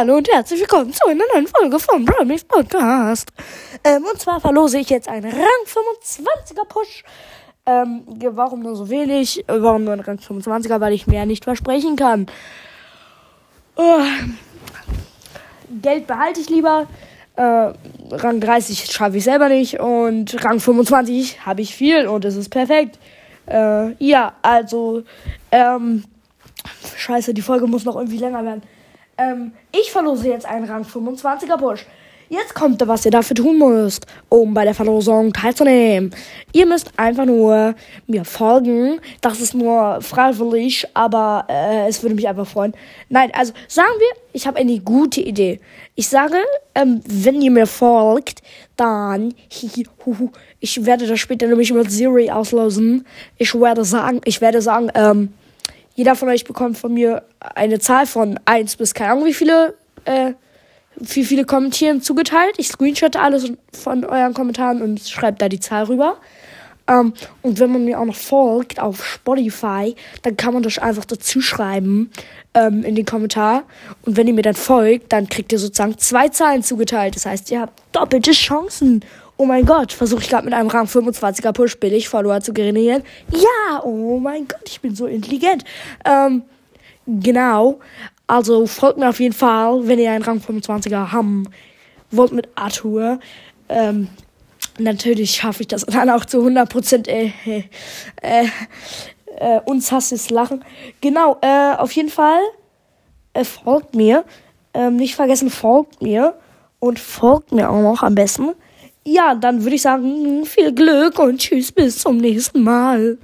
Hallo und herzlich willkommen zu einer neuen Folge vom Brownies Podcast. Ähm, und zwar verlose ich jetzt einen Rang 25er Push. Ähm, warum nur so wenig? Äh, Warum nur einen Rang 25er? Weil ich mehr nicht versprechen kann. Oh. Geld behalte ich lieber. Äh, Rang 30 schaffe ich selber nicht. Und Rang 25 habe ich viel und es ist perfekt. Äh, ja, also, ähm, scheiße, die Folge muss noch irgendwie länger werden. Ähm, ich verlose jetzt einen Rang 25er Push. Jetzt kommt, was ihr dafür tun müsst, um bei der Verlosung teilzunehmen. Ihr müsst einfach nur mir folgen. Das ist nur freiwillig, aber äh, es würde mich einfach freuen. Nein, also sagen wir, ich habe eine gute Idee. Ich sage, ähm, wenn ihr mir folgt, dann ich werde das später nämlich mit Siri auslösen. Ich werde sagen, ich werde sagen, ähm, jeder von euch bekommt von mir eine Zahl von 1 bis keine Ahnung wie viele, äh, wie viele Kommentieren zugeteilt. Ich screenshotte alles von euren Kommentaren und schreibe da die Zahl rüber. Ähm, und wenn man mir auch noch folgt auf Spotify, dann kann man das einfach dazu schreiben ähm, in den Kommentar. Und wenn ihr mir dann folgt, dann kriegt ihr sozusagen zwei Zahlen zugeteilt. Das heißt, ihr habt doppelte Chancen. Oh mein Gott, versuche ich gerade mit einem Rang 25er Push billig Follower zu generieren. Ja, oh mein Gott, ich bin so intelligent. Ähm, genau. Also folgt mir auf jeden Fall, wenn ihr einen Rang 25er haben wollt mit Arthur. Ähm, natürlich schaffe ich das dann auch zu 100% äh, äh, äh, unshasses Lachen. Genau, äh, auf jeden Fall äh, folgt mir. Ähm, nicht vergessen, folgt mir. Und folgt mir auch noch am besten. Ja, dann würde ich sagen, viel Glück und tschüss bis zum nächsten Mal.